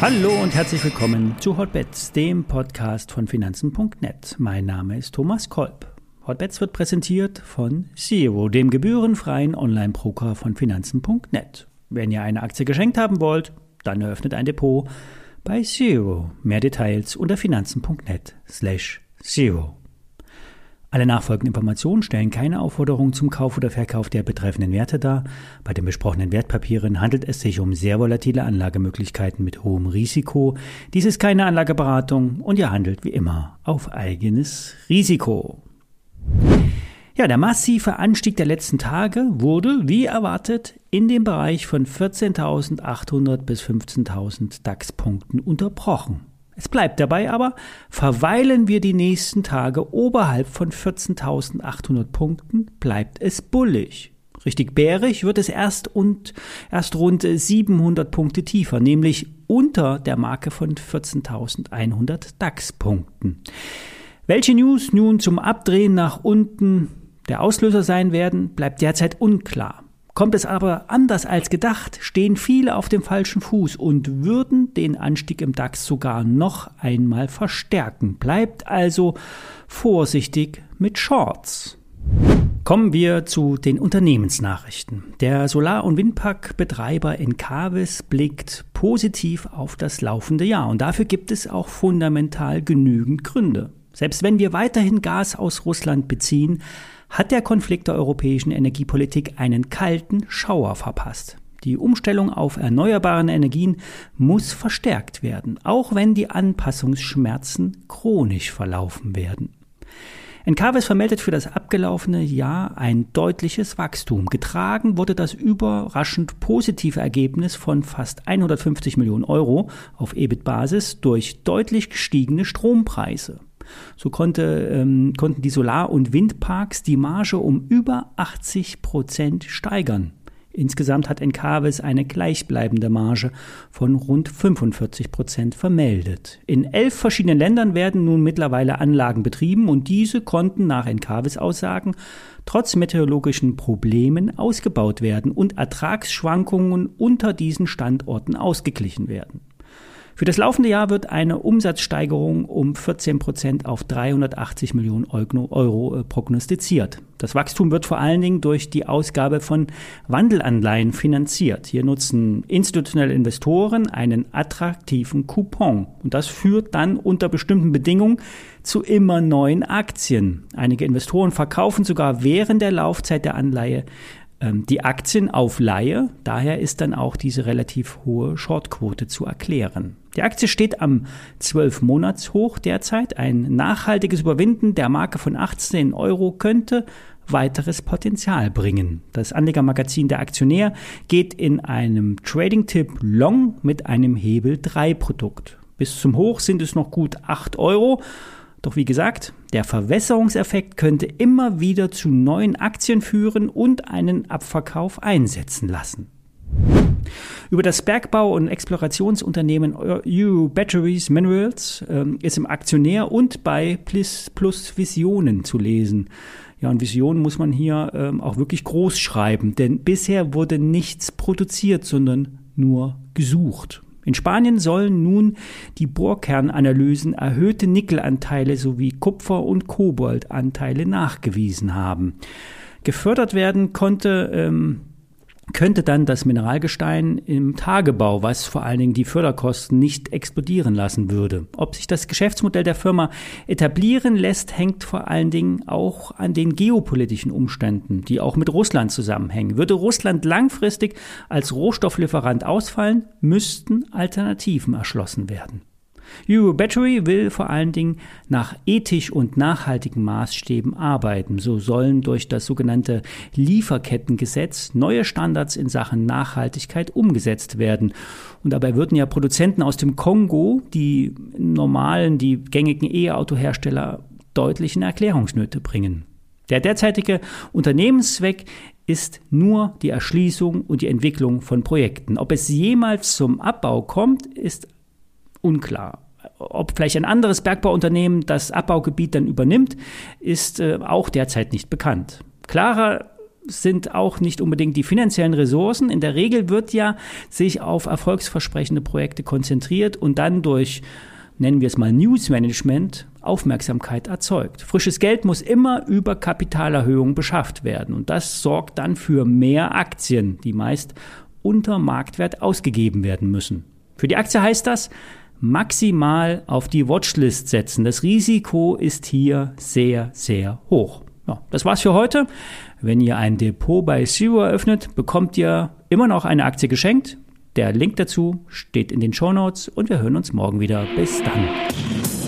Hallo und herzlich willkommen zu Hotbets, dem Podcast von Finanzen.net. Mein Name ist Thomas Kolb. Hotbets wird präsentiert von Zero, dem gebührenfreien Online-Broker von Finanzen.net. Wenn ihr eine Aktie geschenkt haben wollt, dann eröffnet ein Depot bei Zero. Mehr Details unter Finanzen.net slash Zero. Alle nachfolgenden Informationen stellen keine Aufforderung zum Kauf oder Verkauf der betreffenden Werte dar. Bei den besprochenen Wertpapieren handelt es sich um sehr volatile Anlagemöglichkeiten mit hohem Risiko. Dies ist keine Anlageberatung und ihr handelt wie immer auf eigenes Risiko. Ja, der massive Anstieg der letzten Tage wurde, wie erwartet, in dem Bereich von 14.800 bis 15.000 DAX-Punkten unterbrochen. Es bleibt dabei aber, verweilen wir die nächsten Tage oberhalb von 14.800 Punkten, bleibt es bullig. Richtig bärig wird es erst und erst rund 700 Punkte tiefer, nämlich unter der Marke von 14.100 DAX-Punkten. Welche News nun zum Abdrehen nach unten der Auslöser sein werden, bleibt derzeit unklar. Kommt es aber anders als gedacht, stehen viele auf dem falschen Fuß und würden den Anstieg im DAX sogar noch einmal verstärken. Bleibt also vorsichtig mit Shorts. Kommen wir zu den Unternehmensnachrichten. Der Solar- und Windparkbetreiber Encavis blickt positiv auf das laufende Jahr und dafür gibt es auch fundamental genügend Gründe. Selbst wenn wir weiterhin Gas aus Russland beziehen, hat der Konflikt der europäischen Energiepolitik einen kalten Schauer verpasst. Die Umstellung auf erneuerbare Energien muss verstärkt werden, auch wenn die Anpassungsschmerzen chronisch verlaufen werden. Encarvis vermeldet für das abgelaufene Jahr ein deutliches Wachstum. Getragen wurde das überraschend positive Ergebnis von fast 150 Millionen Euro auf EBIT-Basis durch deutlich gestiegene Strompreise. So konnte, ähm, konnten die Solar- und Windparks die Marge um über 80 Prozent steigern. Insgesamt hat Encavis eine gleichbleibende Marge von rund 45 Prozent vermeldet. In elf verschiedenen Ländern werden nun mittlerweile Anlagen betrieben und diese konnten nach Encavis Aussagen trotz meteorologischen Problemen ausgebaut werden und Ertragsschwankungen unter diesen Standorten ausgeglichen werden. Für das laufende Jahr wird eine Umsatzsteigerung um 14 Prozent auf 380 Millionen Euro äh, prognostiziert. Das Wachstum wird vor allen Dingen durch die Ausgabe von Wandelanleihen finanziert. Hier nutzen institutionelle Investoren einen attraktiven Coupon. Und das führt dann unter bestimmten Bedingungen zu immer neuen Aktien. Einige Investoren verkaufen sogar während der Laufzeit der Anleihe die Aktien auf Laie. Daher ist dann auch diese relativ hohe Shortquote zu erklären. Die Aktie steht am 12-Monats-Hoch derzeit. Ein nachhaltiges Überwinden der Marke von 18 Euro könnte weiteres Potenzial bringen. Das Anlegermagazin Der Aktionär geht in einem Trading-Tipp Long mit einem Hebel 3 Produkt. Bis zum Hoch sind es noch gut 8 Euro. Doch wie gesagt, der Verwässerungseffekt könnte immer wieder zu neuen Aktien führen und einen Abverkauf einsetzen lassen. Über das Bergbau- und Explorationsunternehmen Euro Batteries Minerals äh, ist im Aktionär und bei Plus, Plus Visionen zu lesen. Ja, und Visionen muss man hier ähm, auch wirklich groß schreiben, denn bisher wurde nichts produziert, sondern nur gesucht. In Spanien sollen nun die Bohrkernanalysen erhöhte Nickelanteile sowie Kupfer- und Koboldanteile nachgewiesen haben. Gefördert werden konnte ähm, könnte dann das Mineralgestein im Tagebau, was vor allen Dingen die Förderkosten nicht explodieren lassen würde. Ob sich das Geschäftsmodell der Firma etablieren lässt, hängt vor allen Dingen auch an den geopolitischen Umständen, die auch mit Russland zusammenhängen. Würde Russland langfristig als Rohstofflieferant ausfallen, müssten Alternativen erschlossen werden. Euro Battery will vor allen Dingen nach ethisch und nachhaltigen Maßstäben arbeiten. So sollen durch das sogenannte Lieferkettengesetz neue Standards in Sachen Nachhaltigkeit umgesetzt werden. Und dabei würden ja Produzenten aus dem Kongo die normalen, die gängigen E-Auto-Hersteller deutlichen Erklärungsnöte bringen. Der derzeitige Unternehmenszweck ist nur die Erschließung und die Entwicklung von Projekten. Ob es jemals zum Abbau kommt, ist unklar. Ob vielleicht ein anderes Bergbauunternehmen das Abbaugebiet dann übernimmt, ist äh, auch derzeit nicht bekannt. Klarer sind auch nicht unbedingt die finanziellen Ressourcen. In der Regel wird ja sich auf erfolgsversprechende Projekte konzentriert und dann durch, nennen wir es mal Newsmanagement, Aufmerksamkeit erzeugt. Frisches Geld muss immer über Kapitalerhöhung beschafft werden und das sorgt dann für mehr Aktien, die meist unter Marktwert ausgegeben werden müssen. Für die Aktie heißt das, maximal auf die Watchlist setzen. Das Risiko ist hier sehr, sehr hoch. Ja, das war's für heute. Wenn ihr ein Depot bei Zero eröffnet, bekommt ihr immer noch eine Aktie geschenkt. Der Link dazu steht in den Show Notes und wir hören uns morgen wieder. Bis dann.